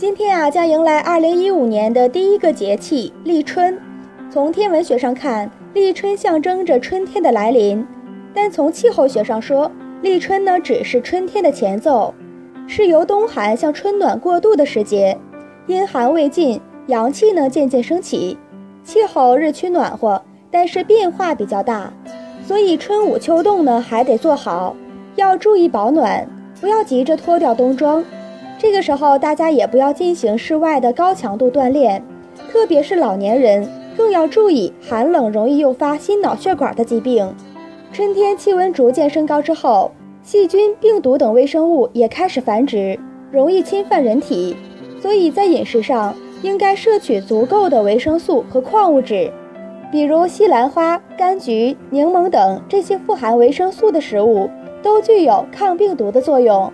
今天啊，将迎来二零一五年的第一个节气立春。从天文学上看，立春象征着春天的来临；但从气候学上说，立春呢只是春天的前奏，是由冬寒向春暖过渡的时节。阴寒未尽，阳气呢渐渐升起，气候日趋暖和，但是变化比较大，所以春捂秋冻呢还得做好，要注意保暖，不要急着脱掉冬装。这个时候，大家也不要进行室外的高强度锻炼，特别是老年人，更要注意寒冷容易诱发心脑血管的疾病。春天气温逐渐升高之后，细菌、病毒等微生物也开始繁殖，容易侵犯人体，所以在饮食上应该摄取足够的维生素和矿物质，比如西兰花、柑橘、柠檬等这些富含维生素的食物，都具有抗病毒的作用。